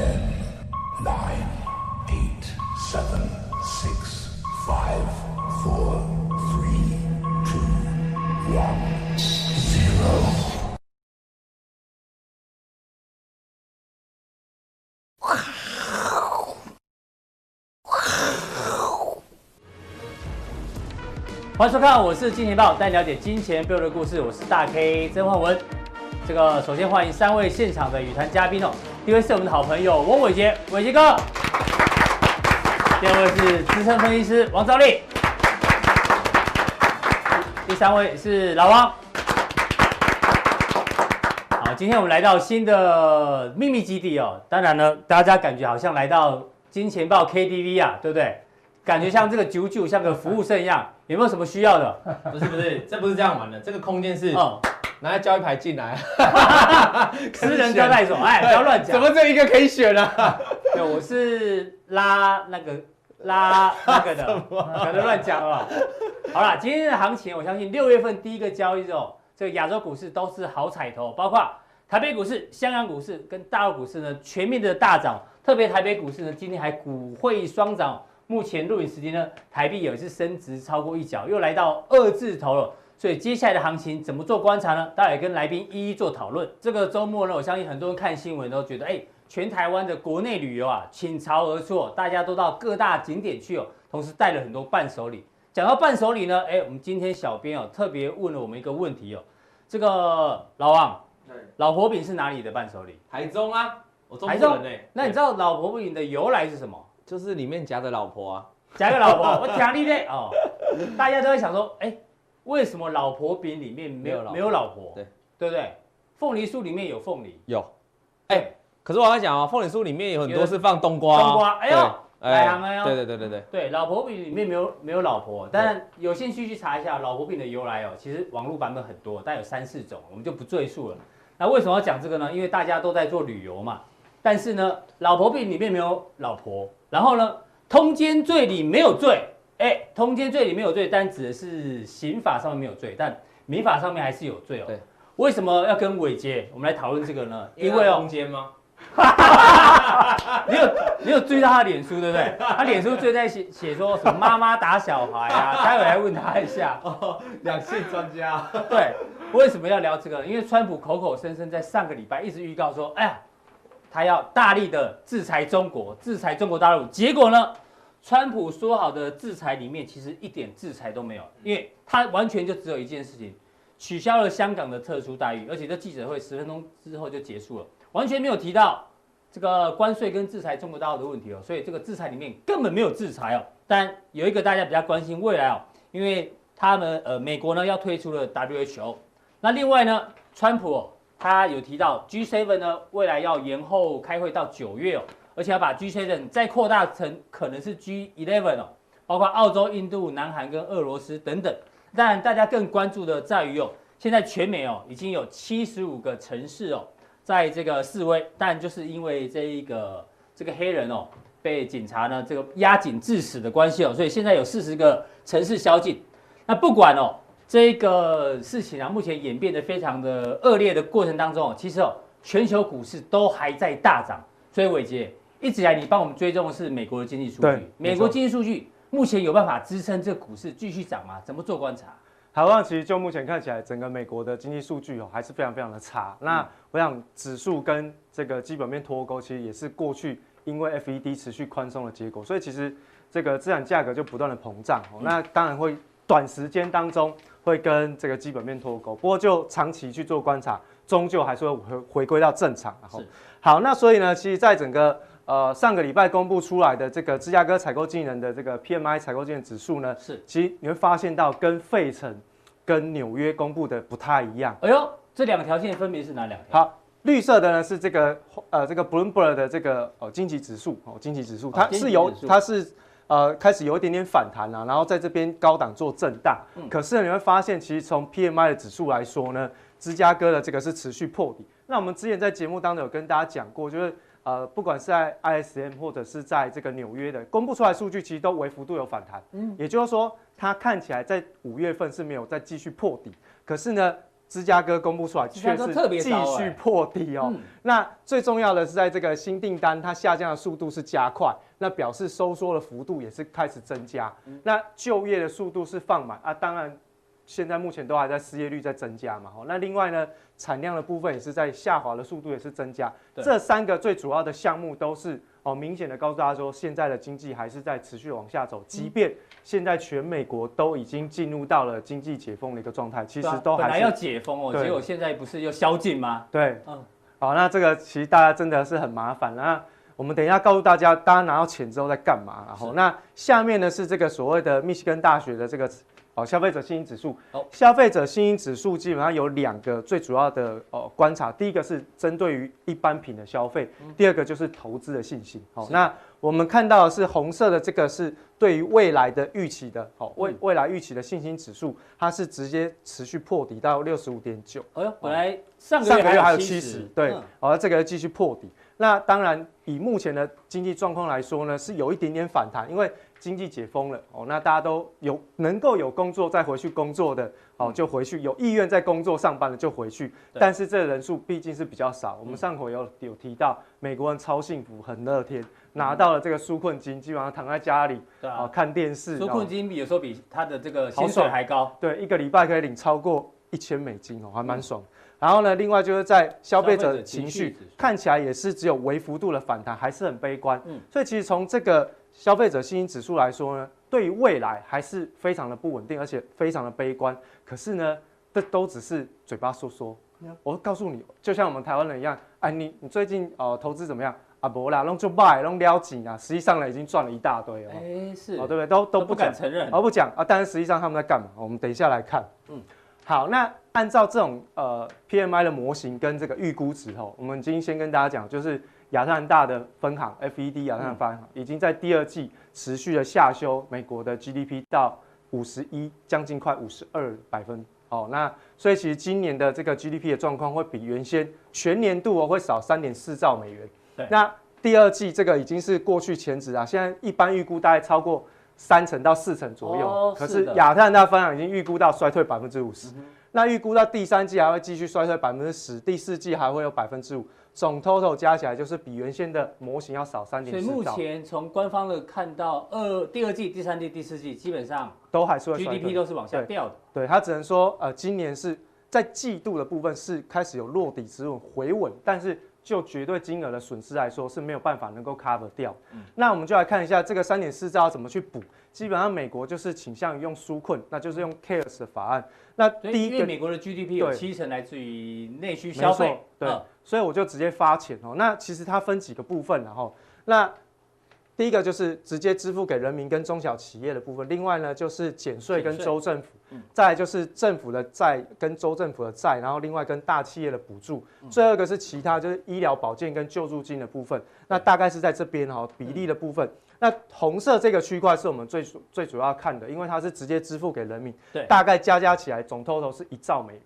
Ten, nine, eight, seven, six, five, four, three, two, one, zero. 欢迎收看，我是金钱豹，带你了解金钱背后的故事。我是大 K 曾焕文。这个首先欢迎三位现场的与谈嘉宾哦。第一位是我们的好朋友翁伟杰，伟杰哥。第二位是资深分析师王兆力。第三位是老王。好，今天我们来到新的秘密基地哦。当然呢，大家感觉好像来到金钱豹 KTV 啊，对不对？感觉像这个九九像个服务生一样，有没有什么需要的？不是不是，这不是这样玩的。这个空间是，哦，拿来交易牌进来，私人招待所。哎，不要乱讲。怎么这一个可以选呢？对，我是拉那个拉那个的，不能乱讲哦。好了，今天的行情，我相信六月份第一个交易日哦，这个亚洲股市都是好彩头，包括台北股市、香港股市跟大陆股市呢，全面的大涨。特别台北股市呢，今天还股汇双涨。目前录影时间呢，台币也是升值超过一角，又来到二字头了。所以接下来的行情怎么做观察呢？待会跟来宾一一做讨论。这个周末呢，我相信很多人看新闻都觉得，哎，全台湾的国内旅游啊倾巢而出，大家都到各大景点去哦，同时带了很多伴手礼。讲到伴手礼呢，哎，我们今天小编哦特别问了我们一个问题哦，这个老王，老婆饼是哪里的伴手礼？台中啊，我中台中。那你知道老婆饼的由来是什么？就是里面夹的老婆啊，夹个老婆，我讲你嘞哦，大家都会想说，哎，为什么老婆饼里面没有没有老婆？对。对不对？凤梨酥里面有凤梨，有，哎，可是我跟你讲哦，凤梨酥里面有很多是放冬瓜，冬瓜，哎呦，来行了哟，对对对对对，对，老婆饼里面没有没有老婆，但有兴趣去查一下老婆饼的由来哦，其实网络版本很多，但有三四种，我们就不赘述了。那为什么要讲这个呢？因为大家都在做旅游嘛，但是呢，老婆饼里面没有老婆。然后呢，通奸罪里没有罪，哎，通奸罪里面有罪，但指的是刑法上面没有罪，但民法上面还是有罪哦。对，为什么要跟伟杰我们来讨论这个呢？因为哦，通奸吗？你有你有追到他的脸书对不对？他脸书最在写写说什么妈妈打小孩啊？待会来问他一下。哦，两性专家。对，为什么要聊这个？因为川普口口声声在上个礼拜一直预告说，哎呀。他要大力的制裁中国，制裁中国大陆。结果呢，川普说好的制裁里面，其实一点制裁都没有，因为他完全就只有一件事情，取消了香港的特殊待遇，而且这记者会十分钟之后就结束了，完全没有提到这个关税跟制裁中国大陆的问题哦。所以这个制裁里面根本没有制裁哦。但有一个大家比较关心未来哦，因为他们呃美国呢要退出了 WHO，那另外呢，川普哦。他有提到 G7 呢，未来要延后开会到九月哦，而且要把 G7 再扩大成可能是 G11 哦，包括澳洲、印度、南韩跟俄罗斯等等。当然，大家更关注的在于哦，现在全美哦已经有七十五个城市哦，在这个示威，但就是因为这一个这个黑人哦被警察呢这个压颈致死的关系哦，所以现在有四十个城市宵禁。那不管哦。这个事情啊，目前演变得非常的恶劣的过程当中哦，其实哦，全球股市都还在大涨。所以伟杰一直以来，你帮我们追踪的是美国的经济数据。对，美国经济数据目前有办法支撑这个股市继续涨吗？怎么做观察？好，那其实就目前看起来，整个美国的经济数据哦，还是非常非常的差。那我想指数跟这个基本面脱钩，其实也是过去因为 FED 持续宽松的结果。所以其实这个资产价格就不断的膨胀。那当然会短时间当中。会跟这个基本面脱钩，不过就长期去做观察，终究还是会回回归到正常。然后，好，那所以呢，其实在整个呃上个礼拜公布出来的这个芝加哥采购经理人的这个 PMI 采购经理指数呢，是，其实你会发现到跟费城跟纽约公布的不太一样。哎呦，这两个条线分别是哪两条？好，绿色的呢是这个呃这个 Bloomberg 的这个哦经济指数哦经济指数，它是由它是。呃，开始有一点点反弹了，然后在这边高档做震荡。嗯，可是你会发现，其实从 PMI 的指数来说呢，芝加哥的这个是持续破底。那我们之前在节目当中有跟大家讲过，就是呃，不管是在 ISM 或者是在这个纽约的公布出来数据，其实都微幅度有反弹。嗯，也就是说，它看起来在五月份是没有再继续破底，可是呢，芝加哥公布出来，却是继续破底哦。那最重要的是，在这个新订单它下降的速度是加快，那表示收缩的幅度也是开始增加。那就业的速度是放慢啊，当然现在目前都还在失业率在增加嘛。那另外呢，产量的部分也是在下滑的速度也是增加。这三个最主要的项目都是哦，明显的告诉大家说，现在的经济还是在持续往下走，即便。现在全美国都已经进入到了经济解封的一个状态，其实都还本来要解封哦，结果现在不是又宵禁吗？对，嗯，好，那这个其实大家真的是很麻烦。那我们等一下告诉大家，大家拿到钱之后在干嘛？然后那下面呢是这个所谓的密西根大学的这个。哦，消费者信心指数。哦，消费者信心指数基本上有两个最主要的哦观察，第一个是针对于一般品的消费，第二个就是投资的信心。好，那我们看到的是红色的这个是对于未来的预期的，好，未未来预期的信心指数，它是直接持续破底到六十五点九。哎呦，本来上个月还有七十，对，好，这个继续破底。那当然，以目前的经济状况来说呢，是有一点点反弹，因为经济解封了哦，那大家都有能够有工作再回去工作的哦，就回去；有意愿在工作上班的就回去。但是这人数毕竟是比较少。我们上回有有提到，美国人超幸福，很乐天，拿到了这个纾困金，基本上躺在家里啊看电视。纾困金比有时候比他的这个薪水还高，对，一个礼拜可以领超过一千美金哦，还蛮爽。然后呢，另外就是在消费者情绪看起来也是只有微幅度的反弹，还是很悲观。嗯，所以其实从这个消费者信心指数来说呢，对于未来还是非常的不稳定，而且非常的悲观。可是呢，这都只是嘴巴说说。我告诉你，就像我们台湾人一样，哎，你你最近呃投资怎么样？啊不啦，弄就卖，弄撩紧啊，实际上呢已经赚了一大堆哦。哎，是哦，对不对？都都不敢承认，而不讲啊。但是实际上他们在干嘛？我们等一下来看。嗯。好，那按照这种呃 PMI 的模型跟这个预估值哦，我们今天先跟大家讲，就是亚特兰大的分行 FED 亚特兰大分行已经在第二季持续的下修美国的 GDP 到五十一，将近快五十二百分。哦，那所以其实今年的这个 GDP 的状况会比原先全年度哦会少三点四兆美元。对，那第二季这个已经是过去前值啊，现在一般预估大概超过。三成到四成左右，哦、可是亚特兰大分行已经预估到衰退百分之五十，那预估到第三季还会继续衰退百分之十，第四季还会有百分之五，总 total 加起来就是比原先的模型要少三点四。所以目前从官方的看到二第二季、第三季、第四季基本上都还是会 GDP 都是往下掉的。对，它只能说呃今年是在季度的部分是开始有落底止稳回稳，但是。就绝对金额的损失来说是没有办法能够 cover 掉。嗯，那我们就来看一下这个三点四兆怎么去补。基本上美国就是倾向于用纾困，那就是用 CARES 的法案。那第一个，因为美国的 GDP 有七成来自于内需消费，对，所以我就直接发钱哦。那其实它分几个部分，然后那。第一个就是直接支付给人民跟中小企业的部分，另外呢就是减税跟州政府，再来就是政府的债跟州政府的债，然后另外跟大企业的补助，最后一个是其他就是医疗保健跟救助金的部分，那大概是在这边哈比例的部分。那红色这个区块是我们最最主要看的，因为它是直接支付给人民，对，大概加加起来总 total 是一兆美元，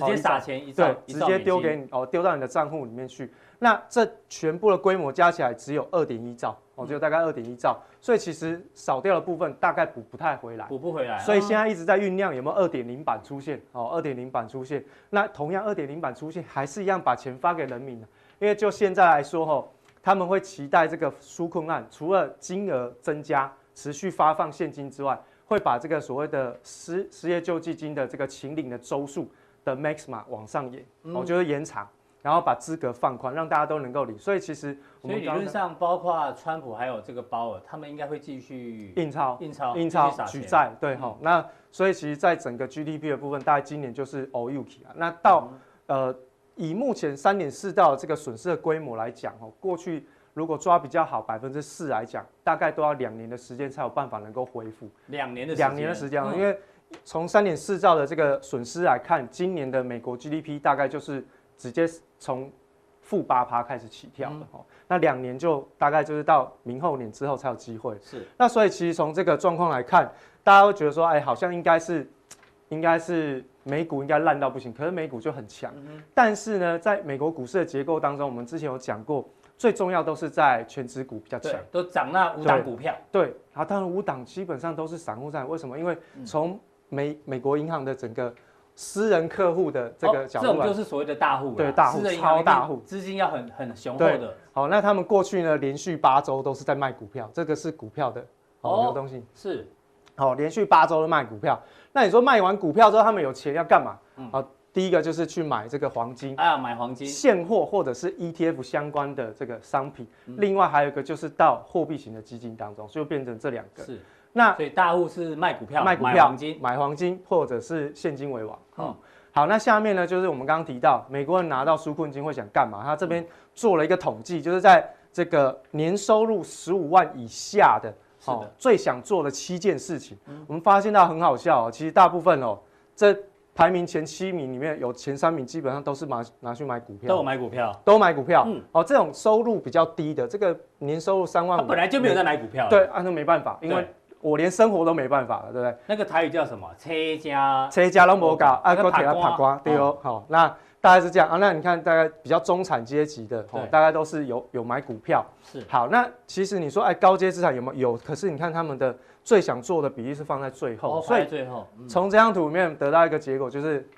直接撒钱一兆，对，直接丢给你哦，丢到你的账户里面去。那这全部的规模加起来只有二点一兆。哦，只有大概二点一兆，所以其实少掉的部分大概补不太回来，补不回来。所以现在一直在酝酿有没有二点零版出现？哦，二点零版出现，那同样二点零版出现，还是一样把钱发给人民。因为就现在来说，哈，他们会期待这个纾困案，除了金额增加、持续发放现金之外，会把这个所谓的失失业救济金的这个请领的周数的 maximum 往上延，哦，就是延长。然后把资格放宽，让大家都能够领。所以其实我们所以理论上，包括川普还有这个鲍尔，他们应该会继续印钞、印钞、印钞举债。对哈、嗯，那所以其实，在整个 GDP 的部分，大概今年就是欧 UK 啊。那到、嗯、呃，以目前三点四兆这个损失的规模来讲，哦，过去如果抓比较好百分之四来讲，大概都要两年的时间才有办法能够恢复。两年的时两年的时间，因为从三点四兆的这个损失来看，今年的美国 GDP 大概就是。直接从负八趴开始起跳的哦，那两年就大概就是到明后年之后才有机会。是，那所以其实从这个状况来看，大家会觉得说，哎，好像应该是，应该是美股应该烂到不行，可是美股就很强。但是呢，在美国股市的结构当中，我们之前有讲过，最重要都是在全指股比较强，都涨那五档股票。对，然后当然五档基本上都是散户在，为什么？因为从美美国银行的整个。私人客户的这个角度，这种就是所谓的大户，对大户超大户，资金要很很雄厚的。好，那他们过去呢，连续八周都是在卖股票，这个是股票的哦流动性是。好，连续八周都卖股票。那你说卖完股票之后，他们有钱要干嘛？好，第一个就是去买这个黄金，哎呀，买黄金现货或者是 ETF 相关的这个商品。另外还有一个就是到货币型的基金当中，就变成这两个。是。那所以大户是卖股票，卖股票，买黄金，买黄金或者是现金为王。嗯，好，那下面呢，就是我们刚刚提到，美国人拿到纾困金会想干嘛？他这边做了一个统计，就是在这个年收入十五万以下的，哦，最想做的七件事情。我们发现到很好笑哦，其实大部分哦，这排名前七名里面有前三名基本上都是拿拿去买股票，都有买股票，都买股票。嗯，哦，这种收入比较低的，这个年收入三万五，本来就没有在买股票。对，啊，那没办法，因为。我连生活都没办法了，对不对？那个台语叫什么？车家车家都没搞，啊，哥给他爬瓜，对哦。好，那大概是这样啊。那你看，大概比较中产阶级的，哦，大概都是有有买股票。是。好，那其实你说，哎，高阶资产有没有？有。可是你看他们的最想做的比例是放在最后，所以最后从这张图里面得到一个结果，就是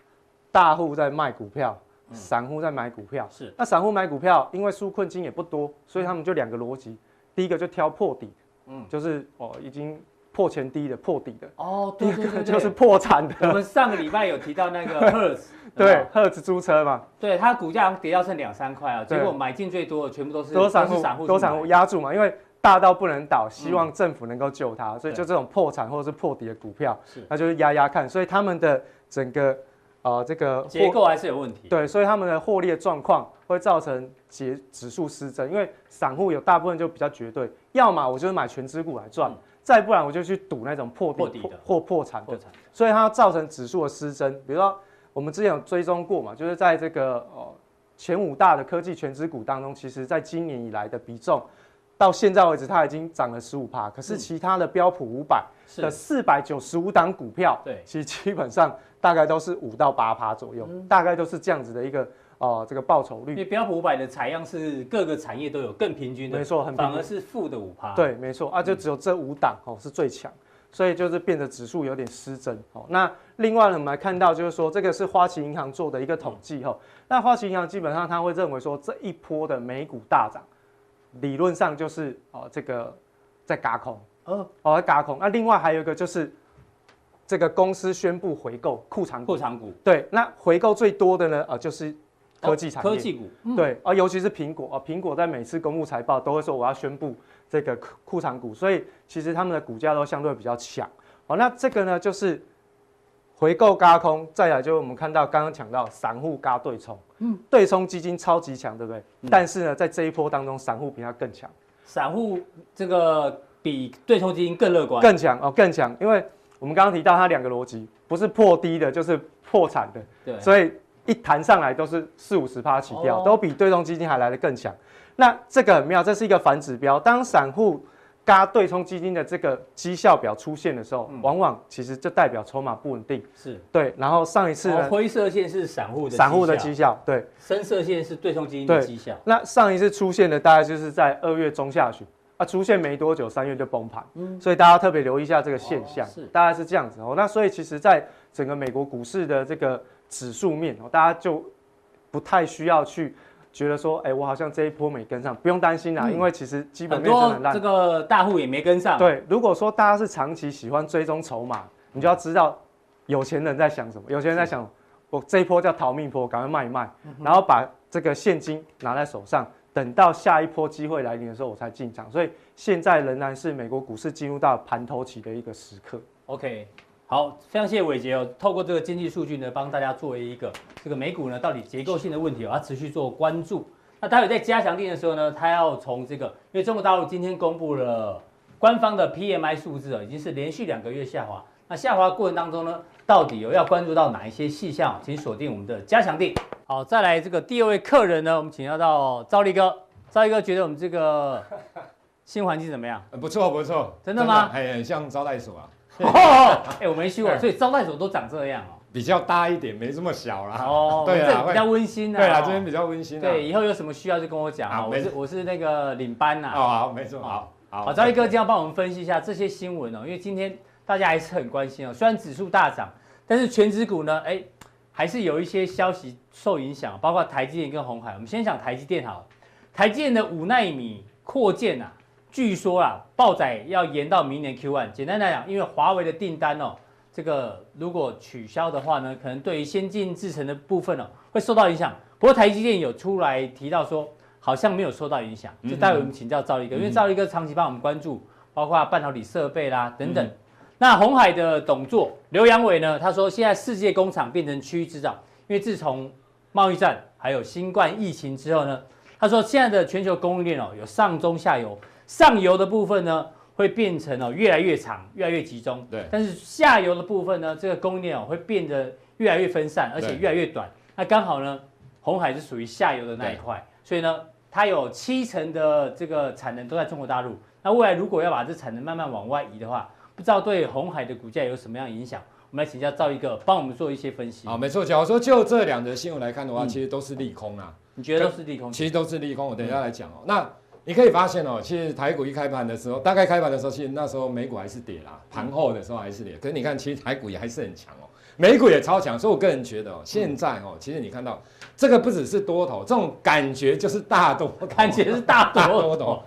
大户在卖股票，散户在买股票。是。那散户买股票，因为纾困金也不多，所以他们就两个逻辑，第一个就挑破底，嗯，就是哦已经。破前低的，破底的哦，对对 对，就是破产的。我们上个礼拜有提到那个 Hertz，对，Hertz 租车嘛，对，它股价跌到剩两三块啊，结果买进最多的全部都是多散户，多散户压住嘛，因为大到不能倒，希望政府能够救它，所以就这种破产或者是破底的股票，是，那就是压压看，所以他们的整个呃这个结构还是有问题，对，所以他们的获利的状况会造成指指数失真，因为散户有大部分就比较绝对，要么我就是买全资股来赚。再不然我就去赌那种破底的或破产的，所以它造成指数的失真。比如说我们之前有追踪过嘛，就是在这个呃前五大的科技全指股当中，其实在今年以来的比重，到现在为止它已经涨了十五趴。可是其他的标普五百的四百九十五档股票，对，其实基本上大概都是五到八趴左右，大概都是这样子的一个。哦，这个报酬率，因为标普五百的采样是各个产业都有更平均的，没错，很反而是负的五趴。对，没错啊，就只有这五档哦是最强，所以就是变得指数有点失真哦。那另外呢，我们来看到就是说，这个是花旗银行做的一个统计哈。那花旗银行基本上他会认为说，这一波的美股大涨，理论上就是哦这个在轧空，哦在轧空。那另外还有一个就是这个公司宣布回购库藏库藏股，对，那回购最多的呢，呃就是。科技产业，科技股，嗯、对，而尤其是苹果啊，苹果在每次公布财报都会说我要宣布这个库藏股，所以其实他们的股价都相对比较强。好，那这个呢就是回购轧空，再来就是我们看到刚刚讲到散户轧对冲，嗯，对冲基金超级强，对不对？嗯、但是呢，在这一波当中，散户比它更强，散户这个比对冲基金更乐观，更强哦，更强，因为我们刚刚提到它两个逻辑，不是破低的，就是破产的，对，所以。一弹上来都是四五十趴起跳，都比对冲基金还来得更强。那这个很妙，这是一个反指标。当散户嘎对冲基金的这个绩效表出现的时候，往往其实就代表筹码不稳定。是对。然后上一次呢，灰色线是散户的散户的绩效，对。深色线是对冲基金的绩效。那上一次出现的大概就是在二月中下旬啊，出现没多久，三月就崩盘。嗯。所以大家特别留意一下这个现象，是大概是这样子哦。那所以其实，在整个美国股市的这个。指数面哦，大家就不太需要去觉得说，哎，我好像这一波没跟上，不用担心啦，嗯、因为其实基本面真的烂，这个大户也没跟上。对，如果说大家是长期喜欢追踪筹码，你就要知道有钱人在想什么。有钱人在想，我这一波叫逃命波，赶快卖一卖，嗯、然后把这个现金拿在手上，等到下一波机会来临的时候我才进场。所以现在仍然是美国股市进入到盘头期的一个时刻。OK。好，非常谢谢伟杰哦，透过这个经济数据呢，帮大家作为一个这个美股呢到底结构性的问题哦，要持续做关注。那待会在加强定的时候呢，他要从这个，因为中国大陆今天公布了官方的 PMI 数字啊，已经是连续两个月下滑。那下滑过程当中呢，到底有要关注到哪一些细项？请锁定我们的加强定。好，再来这个第二位客人呢，我们请教到赵立哥。赵立哥觉得我们这个新环境怎么样？不错不错，真的吗？很很像招待所啊。哦，哎，我没去过，所以招待所都长这样哦。比较大一点，没这么小啦。哦，对啊，比较温馨啊。对啊，这边比较温馨。对，以后有什么需要就跟我讲啊。我是我是那个领班呐。哦，好，没错，好，好。兆立哥今天要帮我们分析一下这些新闻哦，因为今天大家还是很关心哦。虽然指数大涨，但是全指股呢，哎，还是有一些消息受影响，包括台积电跟鸿海。我们先讲台积电好了，台积电的五纳米扩建啊，据说啊，爆载要延到明年 Q1。简单来讲，因为华为的订单哦，这个如果取消的话呢，可能对于先进制程的部分哦，会受到影响。不过台积电有出来提到说，好像没有受到影响。就待会我们请教赵立哥，因为赵立哥长期帮我们关注，包括半导体设备啦等等。那红海的董座刘扬伟呢？他说，现在世界工厂变成区域制造，因为自从贸易战还有新冠疫情之后呢，他说现在的全球供应链哦，有上中下游，上游的部分呢会变成哦越来越长，越来越集中。对。但是下游的部分呢，这个供应链哦会变得越来越分散，而且越来越短。那刚好呢，红海是属于下游的那一块，所以呢，它有七成的这个产能都在中国大陆。那未来如果要把这产能慢慢往外移的话，不知道对红海的股价有什么样影响？我们来请教赵一个，帮我们做一些分析。啊，没错。假如说就这两则新闻来看的话，嗯、其实都是利空啊。你觉得都是利空？其实都是利空。我等一下来讲哦。嗯、那你可以发现哦，其实台股一开盘的时候，大概开盘的时候，其实那时候美股还是跌啦，盘后的时候还是跌。可是你看，其实台股也还是很强哦，美股也超强。所以我个人觉得哦，现在哦，其实你看到这个不只是多头，这种感觉就是大多头，感觉是大多头。多头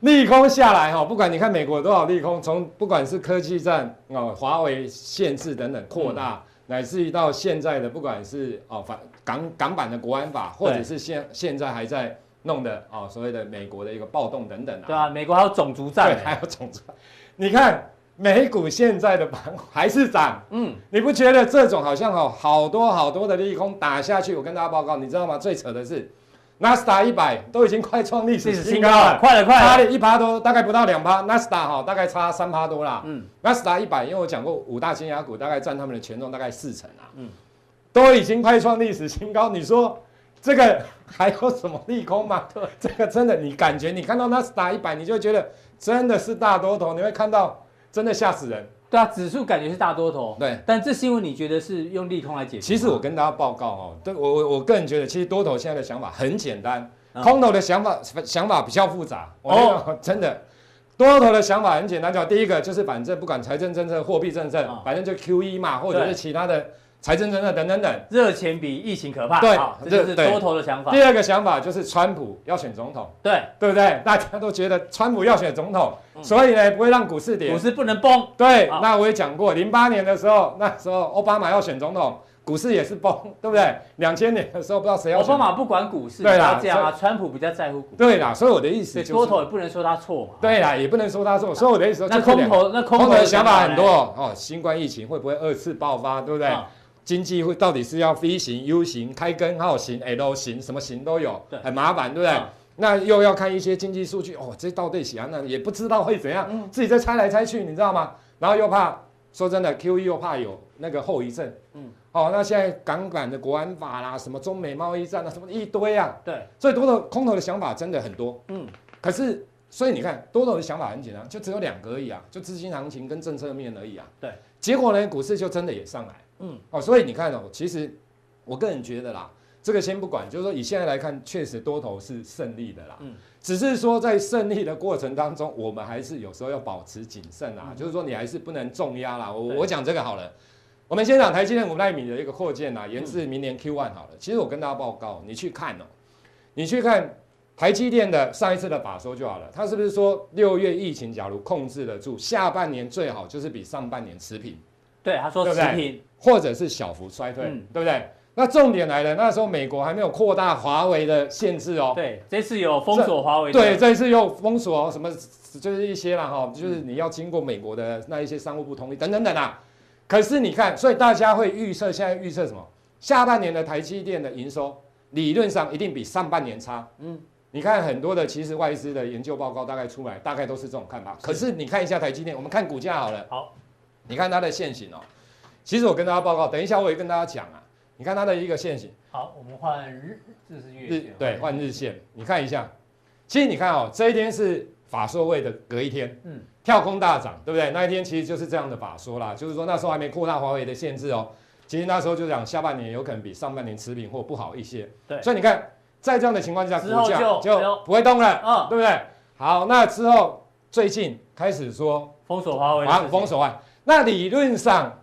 利空下来哈，不管你看美国有多少利空，从不管是科技战哦，华为限制等等扩大，乃至于到现在的不管是哦反港港版的国安法，或者是现现在还在弄的哦所谓的美国的一个暴动等等啊。对啊，美国还有种族战，对，还有种族。你看美股现在的盘还是涨，嗯，你不觉得这种好像哦好多好多的利空打下去？我跟大家报告，你知道吗？最扯的是。纳斯达一百都已经快创历史新高了，快了快了，差了一趴多，大概不到两趴。纳斯达哈大概差三趴多啦。嗯，纳斯达一百，因为我讲过五大金牙股大概占他们的权重大概四成啊。嗯，都已经快创历史新高，你说这个还有什么利空吗？对，这个真的，你感觉你看到纳斯达一百，你就觉得真的是大多头，你会看到真的吓死人。对啊，指数感觉是大多头。对，但这新闻你觉得是用利空来解释？其实我跟大家报告哦，对我我我个人觉得，其实多头现在的想法很简单，空头的想法想法比较复杂。哦，真的，多头的想法很简单，叫第一个就是反正不管财政政策、货币政策，反正就 QE 嘛，或者是其他的。财政政策等等等，热钱比疫情可怕。对，这是多头的想法。第二个想法就是川普要选总统，对，对不对？大家都觉得川普要选总统，所以呢不会让股市跌，股市不能崩。对，那我也讲过，零八年的时候，那时候奥巴马要选总统，股市也是崩，对不对？两千年的时候不知道谁要。奥巴马不管股市，对啦，这样啊，川普比较在乎股市。对啦，所以我的意思就是多头也不能说他错嘛。对啦，也不能说他错，所以我的意思说，那空头那空头的想法很多哦，新冠疫情会不会二次爆发，对不对？经济会到底是要 V 型、U 型、开根号型、L 型，什么型都有，对。很麻烦，对不对？嗯、那又要看一些经济数据，哦，这到底怎样呢？也不知道会怎样，嗯、自己在猜来猜去，你知道吗？然后又怕，说真的，QE 又怕有那个后遗症，嗯，哦，那现在港版的国安法啦，什么中美贸易战啊，什么一堆啊，对，所以多头空头的想法真的很多，嗯，可是，所以你看多头的想法很简单，就只有两个而已啊，就资金行情跟政策面而已啊，对，结果呢，股市就真的也上来。嗯，哦，所以你看哦，其实我个人觉得啦，这个先不管，就是说以现在来看，确实多头是胜利的啦。嗯，只是说在胜利的过程当中，我们还是有时候要保持谨慎啊，嗯、就是说你还是不能重压啦。我我讲这个好了，我们先讲台积电五纳米的一个扩建啊，延至明年 Q1 好了。嗯、其实我跟大家报告，你去看哦，你去看台积电的上一次的法说就好了，他是不是说六月疫情假如控制得住，下半年最好就是比上半年持平？对，他说持平，或者是小幅衰退，嗯、对不对？那重点来了，那时候美国还没有扩大华为的限制哦。对，这次有封锁华为。对，这次又封锁什么，就是一些啦哈，就是你要经过美国的那一些商务部同意等等等啊。可是你看，所以大家会预测，现在预测什么？下半年的台积电的营收理论上一定比上半年差。嗯，你看很多的其实外资的研究报告大概出来，大概都是这种看法。是可是你看一下台积电，我们看股价好了。好。你看它的线型哦，其实我跟大家报告，等一下我也跟大家讲啊。你看它的一个线型，好，我们换日，这是月线，对，换日线，你看一下。其实你看哦，这一天是法说位的隔一天，嗯，跳空大涨，对不对？那一天其实就是这样的法说啦，就是说那时候还没扩大华为的限制哦。其实那时候就讲下半年有可能比上半年持平或不好一些，对。所以你看，在这样的情况下，股价就不会动了，嗯，对不对？好，那之后最近开始说封锁华为，封锁完。那理论上，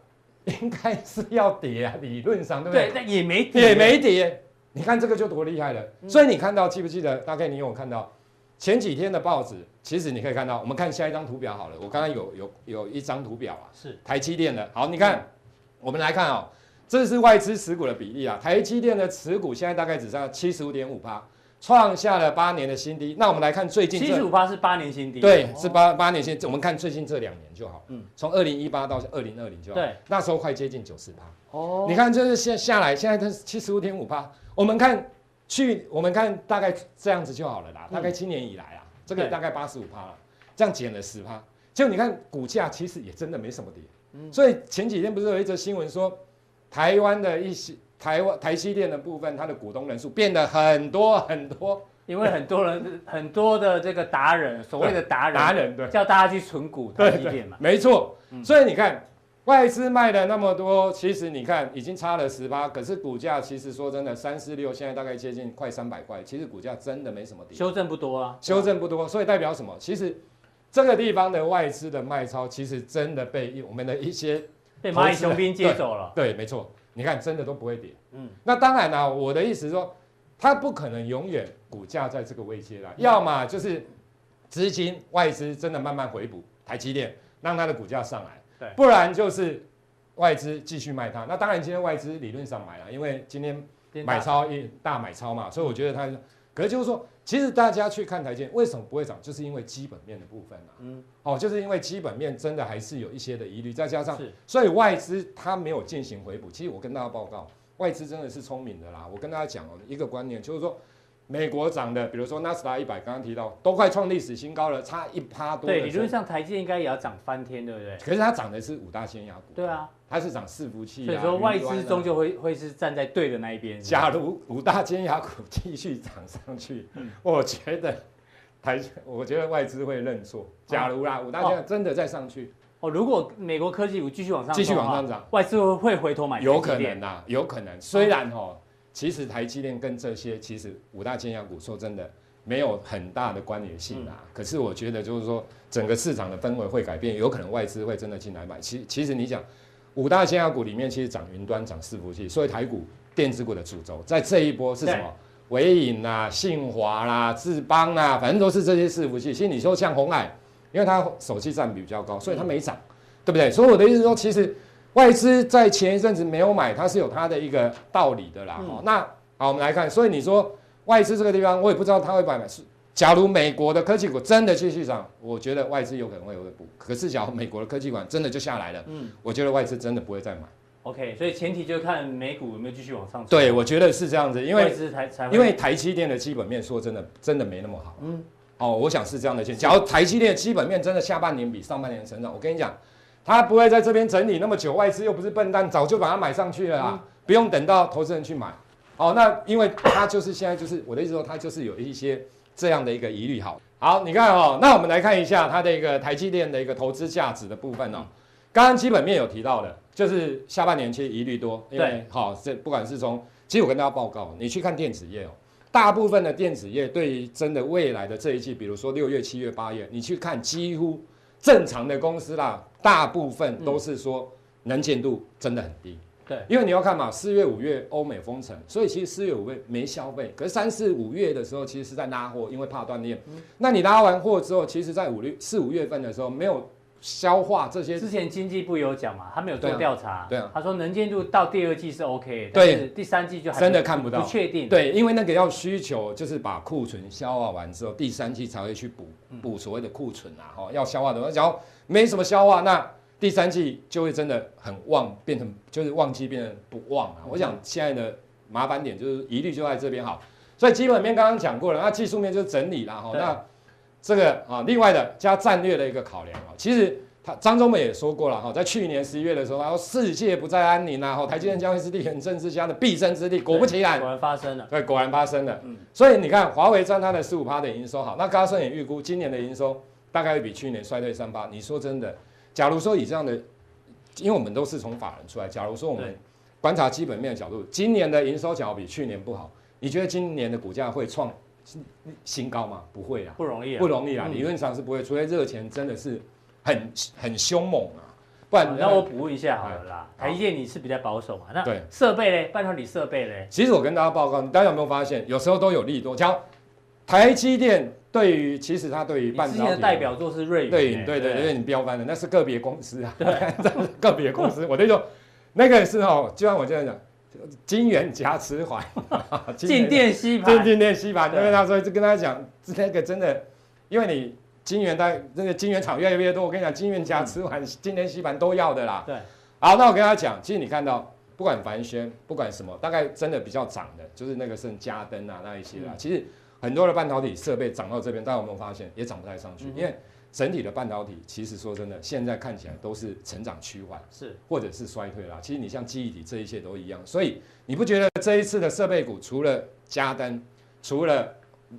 应该是要跌啊，理论上对不对？对，但也没跌，也没跌。你看这个就多厉害了。所以你看到记不记得？大概你有看到前几天的报纸，其实你可以看到，我们看下一张图表好了。我刚刚有有有一张图表啊，是台积电的。好，你看，我们来看哦，这是外资持股的比例啊。台积电的持股现在大概只剩下七十五点五趴。创下了八年的新低。那我们来看最近七十五趴是八年新低，对，是八八年新低。我们看最近这两年就好，嗯，从二零一八到二零二零就好，对，那时候快接近九十趴。哦，你看，就是现下来，现在它是七十五点五趴。我们看去，我们看大概这样子就好了啦。大概今年以来啊，这个大概八十五趴了，这样减了十趴。就你看股价其实也真的没什么跌。嗯，所以前几天不是有一则新闻说，台湾的一些。台湾台积电的部分，它的股东人数变得很多很多，因为很多人很多的这个达人，所谓的达人，达人对，叫大家去存股台积电嘛，没错。所以你看外资卖了那么多，其实你看已经差了十八，可是股价其实说真的，三四六现在大概接近快三百块，其实股价真的没什么跌，修正不多啊，修正不多，所以代表什么？其实这个地方的外资的卖超，其实真的被我们的一些被蚂蚁雄兵接走了，对，没错。你看，真的都不会跌。嗯，那当然啦，我的意思是说，它不可能永远股价在这个位阶啦。要么就是资金外资真的慢慢回补台积电，让它的股价上来。对，不然就是外资继续卖它。那当然，今天外资理论上买了，因为今天买超一大买超嘛，所以我觉得它。可是就是说，其实大家去看台积为什么不会涨，就是因为基本面的部分啊。嗯，哦，就是因为基本面真的还是有一些的疑虑，再加上，所以外资它没有进行回补。其实我跟大家报告，外资真的是聪明的啦。我跟大家讲哦，一个观念就是说。美国涨的，比如说纳斯达克一百，刚刚提到都快创历史新高了，差一趴多。对，理论上台积应该也要涨翻天，对不对？可是它涨的是五大尖牙股。对啊，它是涨伺服器。所以说外资终究会会是站在对的那一边。假如五大尖牙股继续涨上去，嗯、我觉得台，我觉得外资会认错。假如啦，五大尖真的再上去，哦，如果美国科技股继续往上，继续往上涨，外资会回头买。有可能啊，有可能。虽然哦。其实台积电跟这些其实五大尖牙股说真的没有很大的关联性啊。可是我觉得就是说整个市场的氛围会改变，有可能外资会真的进来买。其其实你讲五大尖牙股里面，其实涨云端、涨伺服器，所以台股电子股的主轴在这一波是什么？伟影啦、信华啦、智邦啦，反正都是这些伺服器。其实你说像鸿海，因为它手机占比比较高，所以它没涨，对不对？所以我的意思是说，其实。外资在前一阵子没有买，它是有它的一个道理的啦。嗯、那好，我们来看，所以你说外资这个地方，我也不知道它会买买。是，假如美国的科技股真的继续涨，我觉得外资有可能会有补。可是，假如美国的科技股真的就下来了，嗯，我觉得外资真的不会再买。OK，所以前提就是看美股有没有继续往上走。对，我觉得是这样子，因为因为台积电的基本面说真的真的没那么好。嗯，哦，我想是这样的。假如台积电的基本面真的下半年比上半年成长，我跟你讲。他不会在这边整理那么久，外资又不是笨蛋，早就把它买上去了啊！嗯、不用等到投资人去买。哦，那因为他就是现在就是我的意思说，他就是有一些这样的一个疑虑。好，好，你看哦，那我们来看一下它的一个台积电的一个投资价值的部分哦。刚刚基本面有提到的，就是下半年其实疑虑多，因为好这不管是从，其实我跟大家报告，你去看电子业哦，大部分的电子业对于真的未来的这一季，比如说六月、七月、八月，你去看几乎。正常的公司啦，大部分都是说能见度真的很低。对，因为你要看嘛，四月、五月欧美封城，所以其实四月、五月没消费。可是三四五月的时候，其实是在拉货，因为怕断链。那你拉完货之后，其实在五六四五月份的时候没有。消化这些，之前经济部有讲嘛，他没有做调查，对啊，他说能见度到第二季是 OK，对，但是第三季就还真的看不到，不确定，对，因为那个要需求就是把库存消化完之后，第三季才会去补补所谓的库存啊，哈，要消化的话，假如没什么消化，那第三季就会真的很旺，变成就是旺季变成不旺啊。我想现在的麻烦点就是疑虑就在这边好，所以基本面刚刚讲过了，那技术面就整理了哈，那。这个啊，另外的加战略的一个考量啊，其实他张忠谋也说过了哈，在去年十一月的时候，他说世界不再安宁啊，哈，台积电将会是地缘政治家的必争之地。果不其然，果然发生了。对，果然发生了。嗯，所以你看，华为占它的十五趴的营收好，那高盛也预估今年的营收大概会比去年衰退三趴。你说真的，假如说以这样的，因为我们都是从法人出来，假如说我们观察基本面的角度，今年的营收假如比去年不好，你觉得今年的股价会创？新高吗？不会啊，不容易啊，不容易啊。理论上是不会，除非热钱真的是很很凶猛啊。不然那我补问一下好了啦。台积电你是比较保守嘛？那对设备嘞，半导体设备嘞。其实我跟大家报告，大家有没有发现，有时候都有利多。像台积电对于，其实它对于半导体的代表作是瑞对对对对，你标翻的那是个别公司啊，对，个别公司。我就说那个是哦，就像我这样讲，晶圆夹磁环，静电吸盘，静电吸盘。因为他说就跟他讲，那个真的，因为你。晶圆代那个金元厂越来越多，我跟你讲，金元夹磁盘、晶电吸盘都要的啦。对，好，那我跟他讲，其实你看到，不管凡轩，不管什么，大概真的比较涨的，就是那个是嘉登啊那一些啦。嗯、其实很多的半导体设备涨到这边，大家有没有发现也涨不太上去？嗯、因为整体的半导体，其实说真的，现在看起来都是成长趋缓，是或者是衰退啦。其实你像记忆体这一切都一样，所以你不觉得这一次的设备股，除了嘉登，除了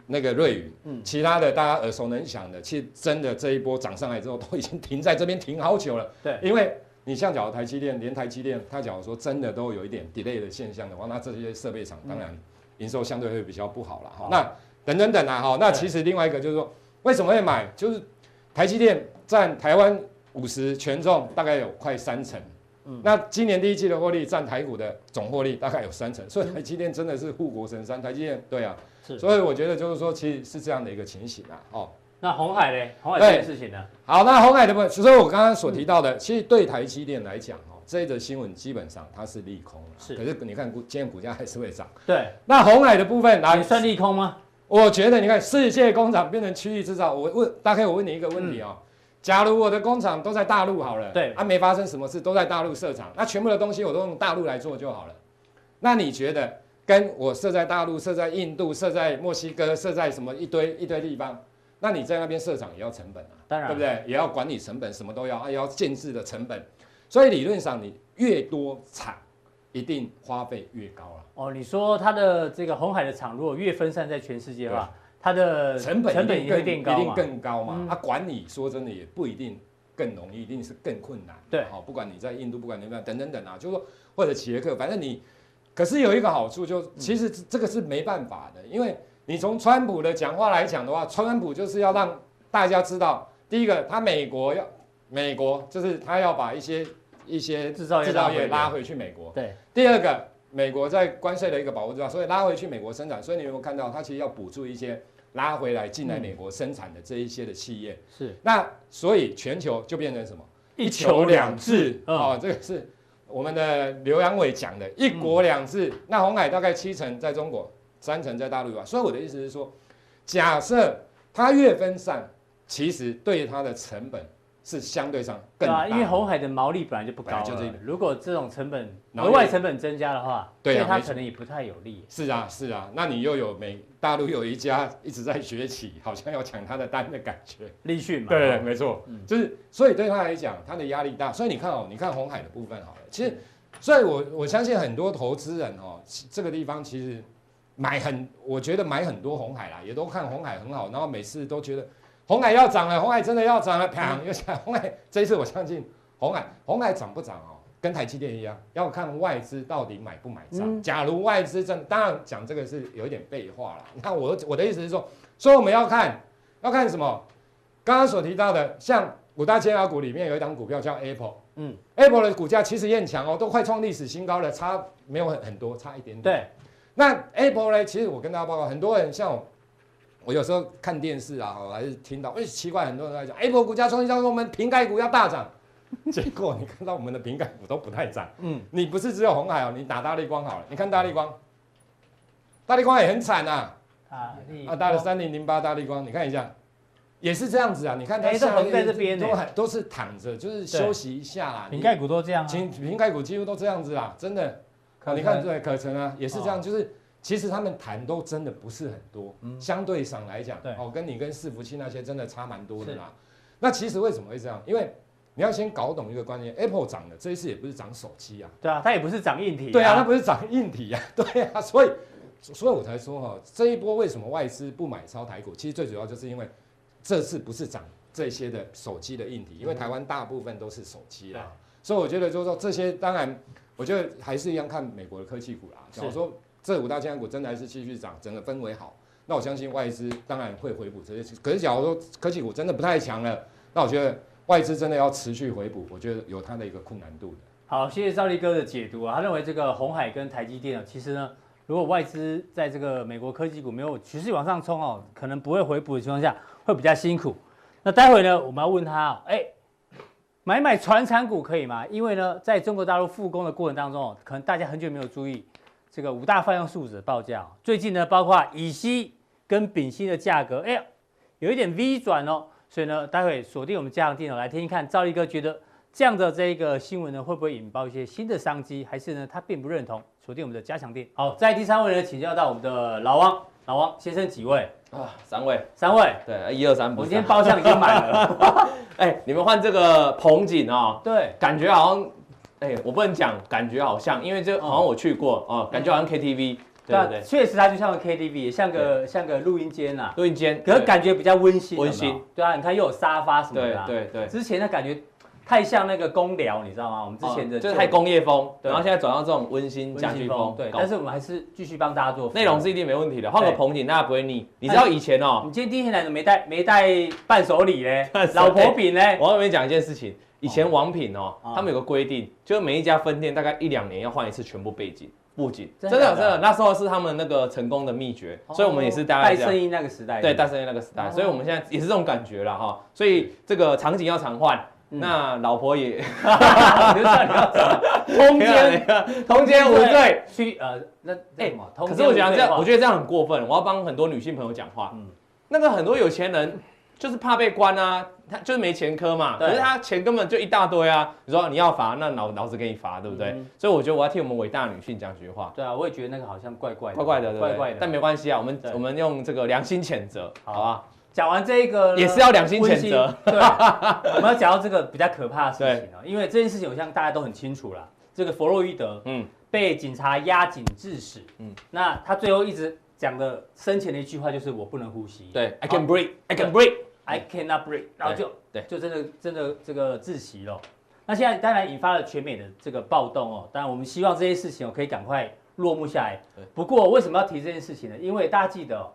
那个瑞宇，嗯，其他的大家耳熟能详的，其实真的这一波涨上来之后，都已经停在这边停好久了。对，因为你像假如台积电，连台积电，它假如说真的都有一点 delay 的现象的话，那这些设备厂当然营收相对会比较不好了哈。嗯、那等等等啊哈，那其实另外一个就是说，为什么会买？就是台积电占台湾五十权重大概有快三成，嗯，那今年第一季的获利占台股的总获利大概有三成，所以台积电真的是护国神山。台积电对啊。所以我觉得就是说，其实是这样的一个情形啊。哦，那红海呢？红海这件事情呢？好，那红海的部分，所以我刚刚所提到的，其实对台积电来讲，哦，这一则新闻基本上它是利空。是。可是你看股，今天股价还是会涨。对。那红海的部分，来算利空吗？我觉得，你看世界工厂变成区域制造，我问大概我问你一个问题哦，假如我的工厂都在大陆好了，对，啊，没发生什么事，都在大陆设厂，那全部的东西我都用大陆来做就好了，那你觉得？跟我设在大陆、设在印度、设在墨西哥、设在什么一堆一堆地方，那你在那边设厂也要成本啊，当然，对不对？也要管理成本，什么都要，也要建制的成本。所以理论上，你越多厂，一定花费越高了。哦，你说它的这个红海的厂如果越分散在全世界的话，它的成本成本一定一定更高嘛？它管理说真的也不一定更容易，一定是更困难。对，好，不管你在印度，不管你在等等等啊，就是说或者捷克，反正你。可是有一个好处，就其实这个是没办法的，因为你从川普的讲话来讲的话，川普就是要让大家知道，第一个，他美国要美国就是他要把一些一些制造业拉回去美国。对。第二个，美国在关税的一个保护之下，所以拉回去美国生产，所以你有没有看到，它其实要补助一些拉回来进来美国生产的这一些的企业。是。那所以全球就变成什么？一球两制。哦，这个是。我们的刘扬伟讲的“一国两制”，嗯、那鸿海大概七成在中国，三成在大陆吧。所以我的意思是说，假设它越分散，其实对它的成本是相对上更大。对啊，因为红海的毛利本来就不高，就这如果这种成本额外成本增加的话，对它可能也不太有利。是啊，是啊。那你又有美大陆有一家一直在崛起，好像要抢他的单的感觉。立讯嘛。对，对，没错，嗯、就是所以对他来讲，他的压力大。所以你看哦，你看红海的部分好了。其实，所以我我相信很多投资人哦，这个地方其实买很，我觉得买很多红海啦，也都看红海很好，然后每次都觉得鸿海要涨了，红海真的要涨了，啪又想鸿 海。这一次我相信红海，红海涨不涨哦，跟台积电一样，要看外资到底买不买账。假如外资真，当然讲这个是有一点废话了。你看我我的意思是说，所以我们要看要看什么？刚刚所提到的，像五大尖牙股里面有一档股票叫 Apple。嗯，Apple 的股价其实也很强哦，都快创历史新高了，差没有很很多，差一点点。对，那 Apple 呢？其实我跟大家报告，很多人像我，有时候看电视啊，还是听到，哎，奇怪，很多人在讲 Apple 股价创新高，我们苹概股要大涨，结果你看到我们的苹概股都不太涨。嗯，你不是只有红海哦，你打大力光好了，你看大力光，大力光也很惨啊，啊，啊，大的三零零八大力光，你看一下。也是这样子啊，你看它下面在这边都都是躺着，就是休息一下啦。瓶盖股都这样啊，苹概股几乎都这样子啦，真的。你看对，可成啊，也是这样，就是其实他们谈都真的不是很多，相对上来讲，哦，跟你跟伺服器那些真的差蛮多的啦。那其实为什么会这样？因为你要先搞懂一个观念，Apple 涨的这一次也不是涨手机啊，对啊，它也不是涨硬体，对啊，它不是涨硬体啊，对啊，所以所以我才说哈，这一波为什么外资不买超台股？其实最主要就是因为。这次不是涨这些的手机的硬体，因为台湾大部分都是手机啦，所以我觉得就是说这些，当然我觉得还是一样看美国的科技股啦。假如说这五大尖牙股真的还是继续涨，整个氛围好，那我相信外资当然会回补这些。可是假如说科技股真的不太强了，那我觉得外资真的要持续回补，我觉得有它的一个困难度的。好，谢谢兆立哥的解读啊，他认为这个红海跟台积电啊，其实呢，如果外资在这个美国科技股没有持续往上冲哦，可能不会回补的情况下，会比较辛苦。那待会呢，我们要问他，哎，买买传产股可以吗？因为呢，在中国大陆复工的过程当中哦，可能大家很久没有注意这个五大饭用树脂的报价，最近呢，包括乙烯跟丙烯的价格，哎，有一点 V 转哦。所以呢，待会锁定我们加强电哦，来听听看，赵立哥觉得这样的这个新闻呢，会不会引爆一些新的商机，还是呢，他并不认同？锁定我们的加强店。好，在第三位呢，请教到我们的老汪，老汪先生几位？啊，三位，三位。对，一二三，我今天包厢已经满了。哎，你们换这个鹏景哦，对，感觉好像，哎，我不能讲，感觉好像，因为这好像我去过哦，感觉好像 KTV。对对，确实它就像个 KTV，像个像个录音间呐，录音间，可是感觉比较温馨。温馨，对啊，你看又有沙发什么的。对对对。之前的感觉太像那个公聊，你知道吗？我们之前的就是太工业风，然后现在转到这种温馨家居风。对，但是我们还是继续帮大家做。内容是一定没问题的，换个棚景大家不会腻。你知道以前哦，你今天第一天来怎么没带没带伴手礼嘞？老婆饼嘞？我要跟你讲一件事情，以前王品哦，他们有个规定，就是每一家分店大概一两年要换一次全部背景。布景。真的真的，那时候是他们那个成功的秘诀，所以我们也是大概戴胜益那个时代，对戴胜益那个时代，所以我们现在也是这种感觉了哈。所以这个场景要常换，那老婆也 通奸，通奸无罪，去呃那哎，可是我觉得这样，我觉得这样很过分，我要帮很多女性朋友讲话。嗯，那个很多有钱人就是怕被关啊。他就是没前科嘛，可是他钱根本就一大堆啊！你说你要罚，那老老子给你罚，对不对？所以我觉得我要替我们伟大女性讲句话。对啊，我也觉得那个好像怪怪怪怪的，怪怪的。但没关系啊，我们我们用这个良心谴责，好吧？讲完这个也是要良心谴责。对，我们要讲到这个比较可怕的事情啊，因为这件事情我相信大家都很清楚了。这个弗洛伊德，嗯，被警察压颈致死，嗯，那他最后一直讲的生前的一句话就是我不能呼吸。对，I can breathe, I can breathe。I cannot breathe，然后就对，就真的真的这个窒息了。那现在当然引发了全美的这个暴动哦。当然我们希望这些事情哦可以赶快落幕下来。不过为什么要提这件事情呢？因为大家记得哦，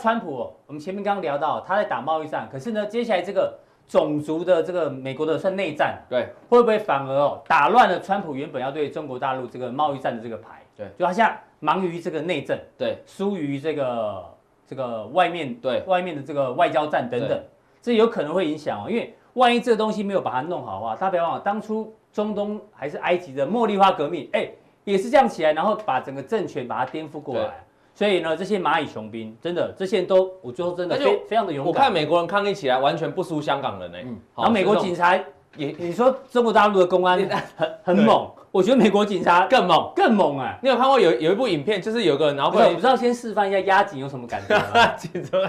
川普哦，我们前面刚刚聊到他在打贸易战，可是呢，接下来这个种族的这个美国的算内战，对，会不会反而哦打乱了川普原本要对中国大陆这个贸易战的这个牌？对，就他现在忙于这个内政，对，疏于这个。这个外面对外面的这个外交战等等，这有可能会影响哦。因为万一这个东西没有把它弄好的话，大家不要忘了，当初中东还是埃及的茉莉花革命，哎，也是这样起来，然后把整个政权把它颠覆过来。所以呢，这些蚂蚁雄兵真的，这些人都我最后真的非非常的勇敢。我看美国人抗议起来完全不输香港人呢。嗯，然后美国警察也，你说中国大陆的公安很很猛。我觉得美国警察更猛，更猛哎！你有看过有有一部影片，就是有个人，然后不，我不知道先示范一下压紧有什么感觉吗？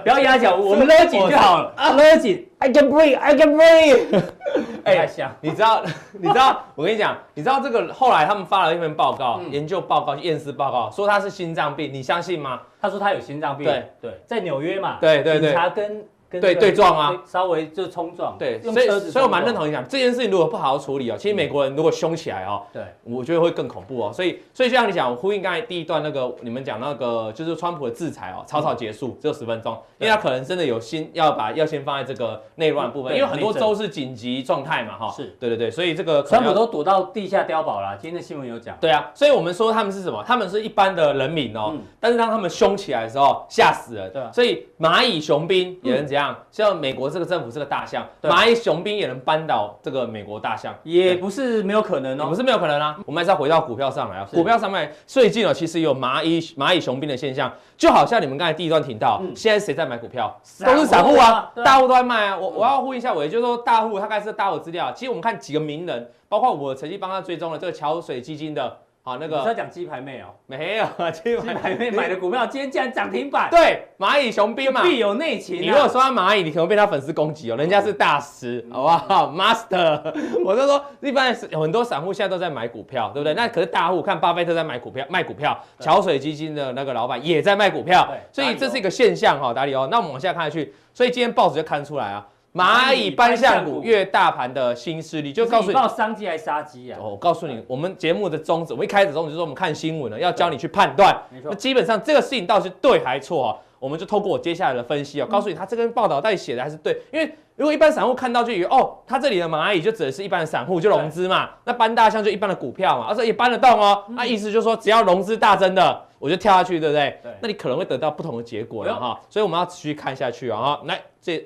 不要压脚，我们勒紧就好了。勒紧，I can breathe, I can breathe。哎，你知道，你知道，我跟你讲，你知道这个后来他们发了一篇报告，研究报告、验尸报告，说他是心脏病，你相信吗？他说他有心脏病。对对，在纽约嘛。对对对。警察跟。对对撞啊，稍微就冲撞。对，所以所以我蛮认同你讲这件事情，如果不好好处理哦，其实美国人如果凶起来哦，对，我觉得会更恐怖哦。所以所以就像你讲，我呼应刚才第一段那个你们讲那个就是川普的制裁哦，草草结束，只有十分钟，因为他可能真的有心要把要先放在这个内乱部分，因为很多州是紧急状态嘛哈。是，对对对，所以这个川普都躲到地下碉堡了。今天的新闻有讲。对啊，所以我们说他们是什么？他们是一般的人民哦，但是当他们凶起来的时候，吓死了。对，所以蚂蚁雄兵也能怎样？像美国。我这个政府是个大象，蚂蚁雄兵也能扳倒这个美国大象，也不是没有可能哦，不是没有可能啊。我们还是要回到股票上来啊，股票上面最近哦，其实有蚂蚁蚂蚁雄兵的现象，就好像你们刚才第一段听到，现在谁在买股票？都是散户啊，大户都在卖啊。我我要呼吁一下，我也就是说大户，大概是大户资料。其实我们看几个名人，包括我曾经帮他追踪了这个桥水基金的。好，那个你要讲鸡排妹哦？没有啊，鸡排妹买的股票今天竟然涨停板。对，蚂蚁雄兵嘛，必有内情。你如果说他蚂蚁，你可能被他粉丝攻击哦，人家是大师，好不好？Master，我就说，一般有很多散户现在都在买股票，对不对？那可是大户看巴菲特在买股票，卖股票，桥水基金的那个老板也在卖股票，所以这是一个现象哈，达里哦。那我们往下看下去，所以今天报纸就看出来啊。蚂蚁搬象股越大盘的新势力，就告诉你报商机还是杀机啊？哦，我告诉你，我们节目的宗旨，我们一开始宗旨就是我们看新闻呢，要教你去判断。没错，那基本上这个事情到底是对还是错啊？我们就透过我接下来的分析啊，告诉你他这篇报道到底写的还是对。因为如果一般散户看到就以为哦，他这里的蚂蚁就指的是一般的散户就融资嘛，那搬大象就一般的股票嘛，而且也搬得动哦。那意思就是说，只要融资大增的，我就跳下去，对不对？对。那你可能会得到不同的结果了哈，所以我们要持续看下去啊。哈，来这。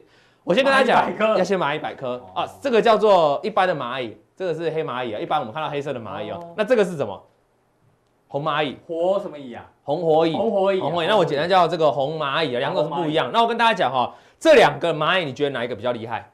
我先跟大家讲，要先蚂蚁百科啊，这个叫做一般的蚂蚁，这个是黑蚂蚁啊，一般我们看到黑色的蚂蚁哦。那这个是什么？红蚂蚁？火什么蚁啊？红火蚁。红火蚁。红火蚁。那我简单叫这个红蚂蚁啊，两个是不一样。那我跟大家讲哈，这两个蚂蚁，你觉得哪一个比较厉害？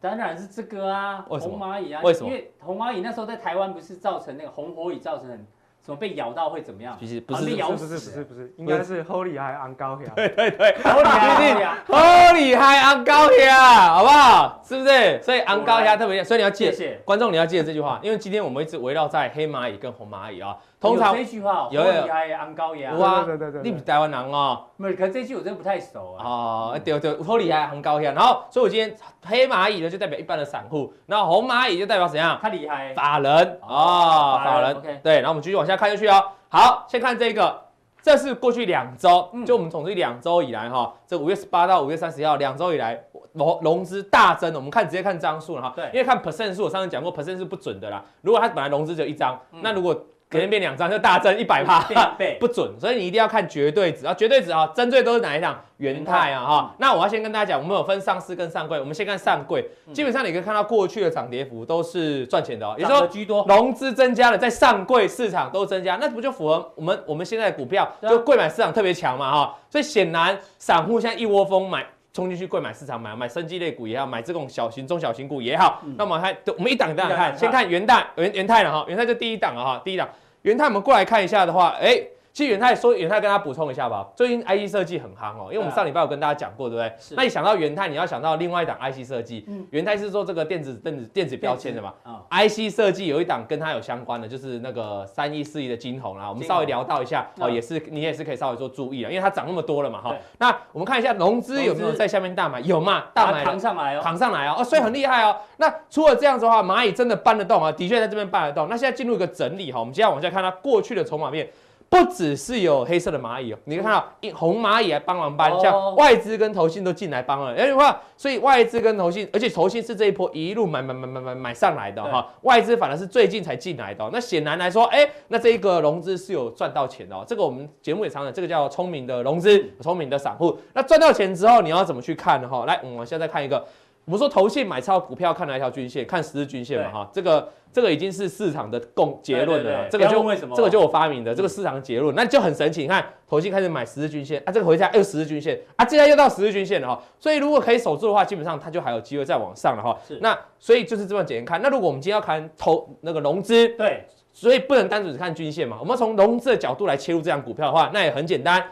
当然是这个啊，红蚂蚁啊。为什么？因为红蚂蚁那时候在台湾不是造成那个红火蚁造成很。怎么被咬到会怎么样？其实不是，不是，不是，不是，不是，应该是好厉害，昂高呀。对对对，好厉害，好厉害，昂高呀，好不好？是不是？所以昂高呀特别，所以你要记得，观众你要记得这句话，因为今天我们一直围绕在黑蚂蚁跟红蚂蚁啊。通常这句话有厉害，昂高呀。哇，对对对，你不是台湾人哦。没，可是这句我真的不太熟啊。哦，对对，好厉害，昂高呀。然后，所以我今天黑蚂蚁呢就代表一般的散户，然后红蚂蚁就代表怎样？他厉害，法人哦，法人。OK，对，然后我们继续往下看下去哦。好，先看这个，这是过去两周，就我们统计两周以来哈，这五月十八到五月三十号两周以来融融资大增，我们看直接看张数了哈，对，因为看 percent 数，我上次讲过 percent 是不准的啦。如果它本来融资只有一张，那如果隔天变两张就大增一百趴，不准，所以你一定要看绝对值啊，绝对值啊，针对都是哪一档？元泰啊哈。那我要先跟大家讲，我们有分上市跟上柜，我们先看上柜，基本上你可以看到过去的涨跌幅都是赚钱的哦，也就是说居多，融资增加了，在上柜市场都增加，那不就符合我们我们现在的股票就柜买市场特别强嘛哈，所以显然散户现在一窝蜂买。冲进去贵买市场买买生技类股也好，买这种小型中小型股也好，嗯、那我们还我们一档一档看，先看元旦元元泰了哈，元泰就第一档了哈，第一档元泰我们过来看一下的话，哎、欸。其实元泰说，元泰跟他补充一下吧。最近 IC 设计很夯哦，因为我们上礼拜有跟大家讲过，对不对？是。那你想到元泰，你要想到另外一档 IC 设计。嗯。元泰是做这个电子电子电子标签的嘛？啊。IC 设计有一档跟它有相关的，就是那个三一四一的金红啦。我们稍微聊到一下哦，也是你也是可以稍微做注意了，因为它涨那么多了嘛哈。那我们看一下融资有没有在下面大买？有嘛？大买。扛上来哦。扛上来哦。哦，所以很厉害哦。那除了这样子的话，蚂蚁真的搬得动啊，的确在这边搬得动。那现在进入一个整理哈，我们接下来往下看它过去的筹码面。不只是有黑色的蚂蚁哦，你可以看到红蚂蚁还帮忙搬，像外资跟投信都进来帮了。哎，话，所以外资跟投信，而且投信是这一波一路买买买买买买上来的哈，外资反而是最近才进来的。那显然来说，哎，那这一个融资是有赚到钱的哦。这个我们节目也常讲，这个叫聪明的融资，聪明的散户。那赚到钱之后，你要怎么去看呢？哈，来，我们现在再看一个，我们说投信买超股票看哪一条均线？看十日均线嘛哈，这个。这个已经是市场的共结论了，这个就这个就我发明的，这个市场的结论，那就很神奇。你看，投信开始买十日均线啊，这个回家又十日均线啊，接下来又到十日均线了哈。所以如果可以守住的话，基本上它就还有机会再往上了哈。是。那所以就是这么简单看。那如果我们今天要看投那个融资，对，所以不能单纯只看均线嘛。我们从融资的角度来切入这样股票的话，那也很简单。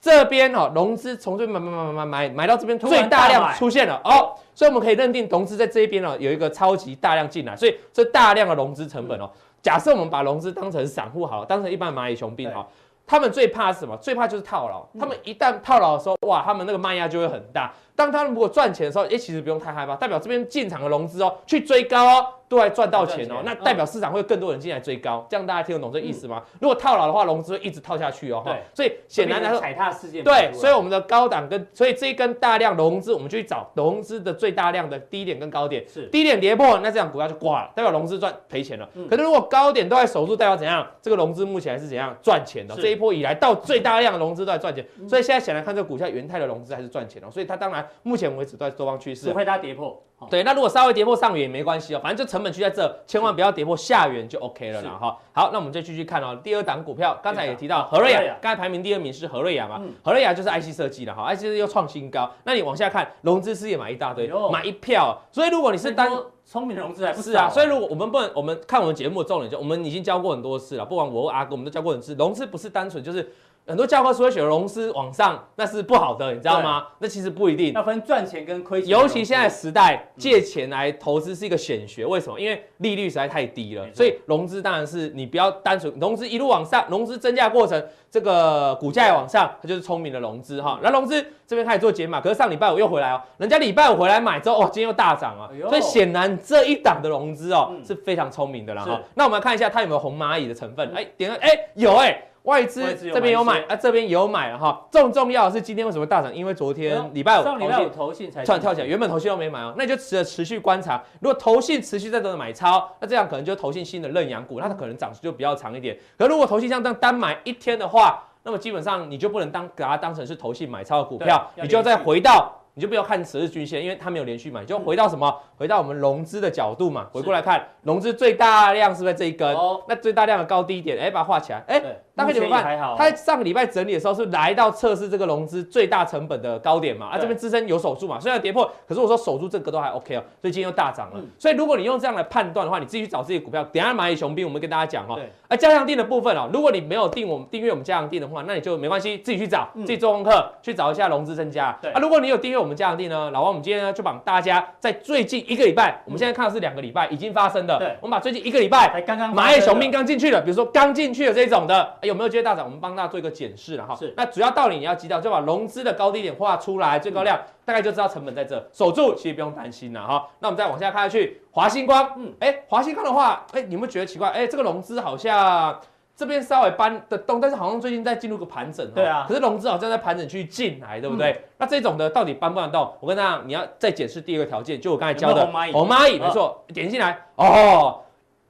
这边哦，融资从这边买买买买买买到这边最大量出现了哦，所以我们可以认定融资在这一边哦有一个超级大量进来，所以这大量的融资成本哦，假设我们把融资当成散户好了，当成一般蚂蚁雄兵哈，他们最怕是什么？最怕就是套牢，他们一旦套牢的时候，哇，他们那个卖压就会很大。当他们如果赚钱的时候，哎，其实不用太害怕，代表这边进场的融资哦，去追高哦。都还赚到钱哦，那代表市场会有更多人进来追高，这样大家听得懂这意思吗？如果套牢的话，融资会一直套下去哦。对，所以显然来说，踩踏事件。对，所以我们的高档跟所以这一根大量融资，我们就去找融资的最大量的低点跟高点。是低点跌破，那这样股票就挂了，代表融资赚赔钱了。可是如果高点都在守住，代表怎样？这个融资目前还是怎样赚钱的？这一波以来到最大量的融资都在赚钱，所以现在显然看这个股票元泰的融资还是赚钱的，所以它当然目前为止都在多方趋势。除非它跌破。对，那如果稍微跌破上缘也没关系哦，反正就成本区在这，千万不要跌破下缘就 OK 了啦哈。好，那我们就继续看哦，第二档股票，刚才也提到何瑞亚，刚才排名第二名是何瑞亚嘛，何瑞亚就是 IC 设计的哈，IC 设计又创新高，那你往下看，融资是也买一大堆，买一票，所以如果你是单聪明的融资还不是啊，所以如果我们不能，我们看我们节目的重点就，我们已经教过很多次了，不管我或阿哥，我们都教过很多次，融资不是单纯就是。很多教科书会写融资往上，那是不好的，你知道吗？那其实不一定，要分赚钱跟亏钱。尤其现在时代，借钱来投资是一个显学。为什么？因为利率实在太低了，所以融资当然是你不要单纯融资一路往上，融资增加过程，这个股价也往上，它就是聪明的融资哈。那融资这边开始做减码，可是上礼拜五又回来哦，人家礼拜五回来买之后，哦，今天又大涨啊，所以显然这一档的融资哦是非常聪明的啦哈。那我们来看一下它有没有红蚂蚁的成分？哎，点个哎有哎。外资这边有买啊，这边也有买了哈。重重要的是今天为什么大涨？因为昨天礼拜五上礼拜五投信才突然跳起来，原本投信都没买哦，那你就持持续观察。如果投信持续在这里买超，那这样可能就投信新的认养股，那它可能涨势就比较长一点。可如果投信像这样单买一天的话，那么基本上你就不能当给它当成是投信买超的股票，你就要再回到。你就不要看十日均线，因为它没有连续买，就回到什么？回到我们融资的角度嘛，回过来看融资最大量是不是在这一根？哦，那最大量的高低点，哎，把它画起来，哎，大概怎么办？它上个礼拜整理的时候是来到测试这个融资最大成本的高点嘛？啊，这边支撑有守住嘛？虽然跌破，可是我说守住这个都还 OK 哦，所以今天又大涨了。所以如果你用这样来判断的话，你自己去找自己的股票。等下蚂蚁雄兵，我们跟大家讲哈。啊，加强定的部分哦，如果你没有订我们订阅我们加强定的话，那你就没关系，自己去找，自己做功课，去找一下融资增加。啊，如果你有订阅我们加强定呢，老王，我们今天呢就帮大家在最近一个礼拜，我们现在看的是两个礼拜已经发生的。对，我们把最近一个礼拜刚刚蚂蚁雄兵刚进去了，比如说刚进去的这种的，有没有机会大涨？我们帮大家做一个检视了哈。是，那主要道理你要知道，就把融资的高低点画出来，最高量大概就知道成本在这，守住其实不用担心了哈。那我们再往下看下去，华星光，嗯，哎，华星光的话，哎，你们觉得奇怪？哎，这个融资好像。这边稍微搬得动，但是好像最近在进入个盘整。对啊，可是融资好像在盘整区进来，对不对？嗯、那这种的到底搬不搬得动？我跟大家讲，你要再解释第二个条件，就我刚才教的红蚂蚁，没错，点进来哦，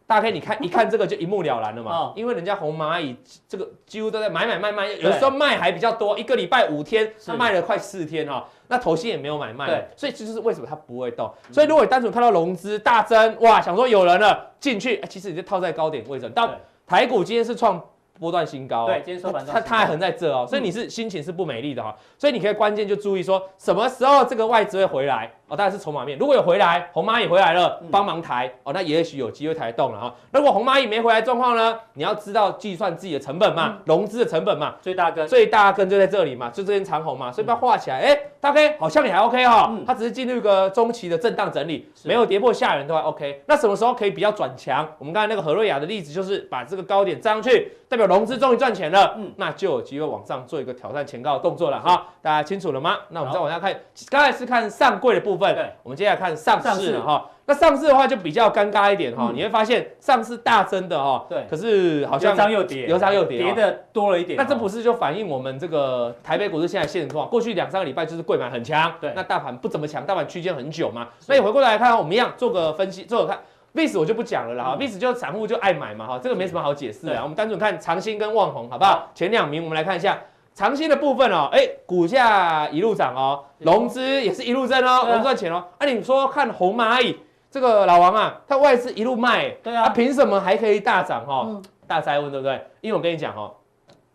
大家可以你看一看这个就一目了然了嘛。哦、因为人家红蚂蚁这个几乎都在买买卖卖，有的时候卖还比较多，一个礼拜五天，他卖了快四天哈。那投信也没有买卖，所以这就是为什么它不会动。所以如果你单纯看到融资大增，哇，想说有人了进去，其实你就套在高点位置。到台股今天是创波段新高，对，今天收盘它它还横在这哦，所以你是心情是不美丽的哈，所以你可以关键就注意说什么时候这个外资会回来。哦，当然是筹码面。如果有回来，红蚂蚁回来了，帮忙抬哦，那也许有机会抬动了哈。如果红蚂蚁没回来状况呢？你要知道计算自己的成本嘛，融资的成本嘛，最大根，最大根就在这里嘛，就这根长红嘛，所以把它画起来。哎，大 K 好像也还 OK 哈，它只是进入一个中期的震荡整理，没有跌破下缘都还 OK。那什么时候可以比较转强？我们刚才那个何瑞雅的例子就是把这个高点站上去，代表融资终于赚钱了，嗯，那就有机会往上做一个挑战前高的动作了哈。大家清楚了吗？那我们再往下看，刚才是看上柜的部分，对，我们接下来。看上市了哈，那上市的话就比较尴尬一点哈，你会发现上市大增的哈，对，可是好像有涨又跌，有涨又跌，跌的多了一点。那这不是就反映我们这个台北股市现在现状？过去两三个礼拜就是贵买很强，对，那大盘不怎么强，大盘区间很久嘛。所以回过来看，我们一样做个分析，做个看，VIX 我就不讲了啦哈，VIX 就散户就爱买嘛哈，这个没什么好解释的。我们单纯看长兴跟旺宏好不好？前两名我们来看一下。长期的部分哦，哎，股价一路涨哦，融资也是一路增哦，融赚钱哦。啊，你说看红蚂蚁这个老王啊，他外资一路卖，对啊，他凭什么还可以大涨哦？大灾问对不对？因为我跟你讲哦，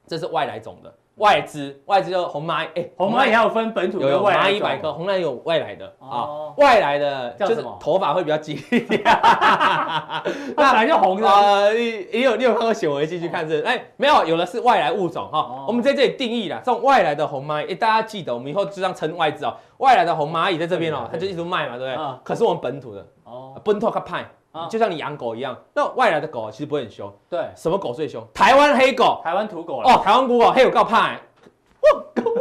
这是外来种的。外资，外资就红蚂蚁，哎，红蚂蚁还有分本土有外来，蚂蚁百科，红蚂蚁有外来的啊，外来的就是头发会比较金一点，那本来就红的，呃，你你有你有看过显微镜去看这？哎，没有，有的是外来物种哈，我们在这里定义了这种外来的红蚂蚁，哎，大家记得，我们以后就这样称外资哦，外来的红蚂蚁在这边哦，它就一直卖嘛，对不对？可是我们本土的哦，本土它派。就像你养狗一样，那外来的狗其实不会很凶。对，什么狗最凶？台湾黑狗，台湾土狗哦，台湾土狗，黑狗告怕。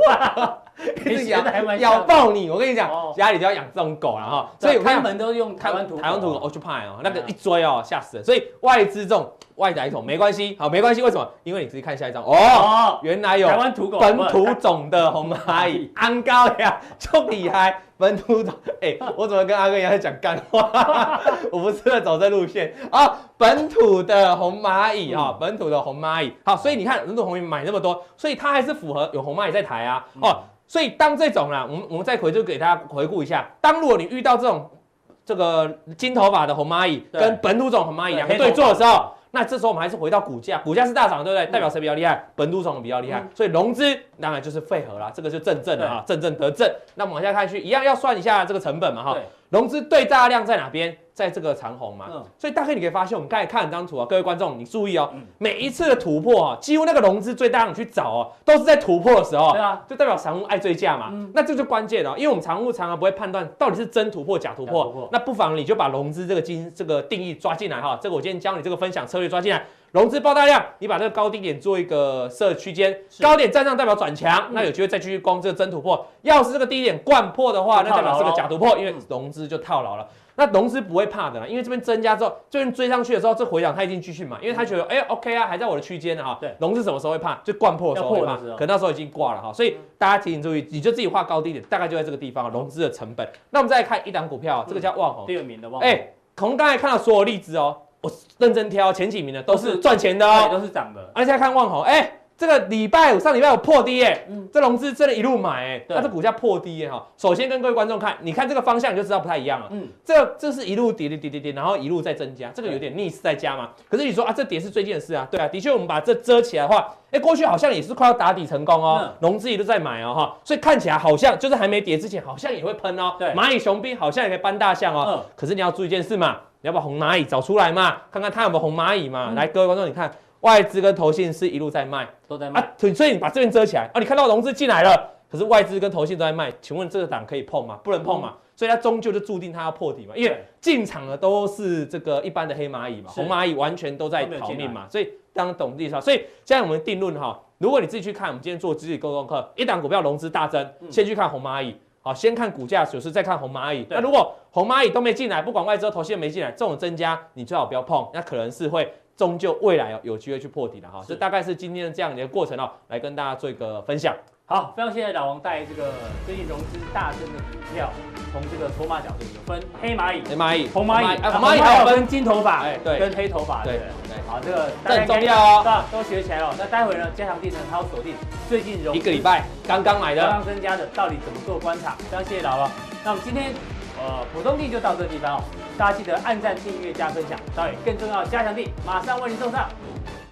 哇，你咬咬爆你！我跟你讲，家里就要养这种狗了哈。所以开门都用台湾土台湾土狗，我就怕哦，那个一追哦，吓死了。所以外资这种外来种没关系，好，没关系。为什么？因为你自己看下一张哦，原来有台湾土狗本土种的红蚂蚁，安高呀，就厉害。本土种，哎，我怎么跟阿哥一样在讲干话？我不是在走这路线啊。本土的红蚂蚁啊，本土的红蚂蚁。好，所以你看，本土红蚂蚁买那么多，所以它还是符合有红蚂蚁在台啊。哦，所以当这种啦，我们我们再回就给大家回顾一下，当如果你遇到这种这个金头发的红蚂蚁跟本土种红蚂蚁两个对坐的时候。那这时候我们还是回到股价，股价是大涨，对不对？代表谁比较厉害？本土种比较厉害，所以融资当然就是废合啦，这个就正正的哈，正正得正。那我们往下看去，一样要算一下这个成本嘛哈。融资对大量在哪边？在这个长红嘛，嗯、所以大概你可以发现，我们刚才看了张图啊，各位观众你注意哦，嗯、每一次的突破啊，几乎那个融资最大量你去找哦，都是在突破的时候，对啊，就代表散户爱追价嘛，嗯、那这就关键了，因为我们散户常常不会判断到底是真突破假突破，突破那不妨你就把融资这个金这个定义抓进来哈，这个我今天教你这个分享策略抓进来。融资爆大量，你把这个高低点做一个设区间，高点站上代表转强，那有机会再继续攻这个真突破。要是这个低点灌破的话，那代表是个假突破，因为融资就套牢了。那融资不会怕的啦，因为这边增加之后，这边追上去的时候，这回档它已经继续嘛，因为他觉得哎 OK 啊，还在我的区间呢哈。对，融资什么时候会怕？就灌破的时候会怕，可那时候已经挂了哈。所以大家提醒注意，你就自己画高低点，大概就在这个地方，融资的成本。那我们再来看一档股票，这个叫旺宏，第二名的旺宏。哎，从刚才看到所有例子哦。我认真挑前几名的都是赚钱的哦，都是涨的。而且再看旺宏，哎，这个礼拜五上礼拜五破低哎，嗯，这融资真的一路买哎，那这股价破低哈。首先跟各位观众看，你看这个方向你就知道不太一样了。嗯，这这是一路跌跌跌跌跌，然后一路在增加，这个有点逆势在加嘛。可是你说啊，这跌是最近的事啊，对啊，的确我们把这遮起来的话，哎，过去好像也是快要打底成功哦，融资一路在买哦哈，所以看起来好像就是还没跌之前好像也会喷哦。对，蚂蚁雄兵好像也可以搬大象哦。嗯，可是你要注意一件事嘛。你要把红蚂蚁找出来嘛？看看它有没有红蚂蚁嘛？嗯、来，各位观众，你看外资跟投信是一路在卖，都在卖啊。所以你把这边遮起来啊，你看到融资进来了，可是外资跟投信都在卖。请问这个档可以碰吗？不能碰嘛。嗯、所以它终究就注定它要破底嘛。因为进场的都是这个一般的黑蚂蚁嘛，是红蚂蚁完全都在逃命嘛。所以当懂地方，所以现在我们定论哈，如果你自己去看，我们今天做自己沟通课，一档股票融资大增，嗯、先去看红蚂蚁。好，先看股价走势，再看红蚂蚁。那如果红蚂蚁都没进来，不管外资投信没进来，这种增加你最好不要碰，那可能是会终究未来有机会去破底的哈。这大概是今天的这样的一个过程哦，来跟大家做一个分享。好，非常谢谢老王带来这个最近融资大增的股票，从这个筹码角度有分黑蚂蚁、黑蚂蚁、红蚂蚁，红蚂蚁还有分金头发，哎，对，跟黑头发，对对。好，这个这很重要哦，都学起来了。那待会呢，加强錠呢，他要锁定最近融一个礼拜刚刚买的、刚刚增加的，到底怎么做观察？非常谢谢老王。那我们今天呃普通地就到这个地方哦，大家记得按赞、订阅、加分享。待会更重要，加强地马上为您送上。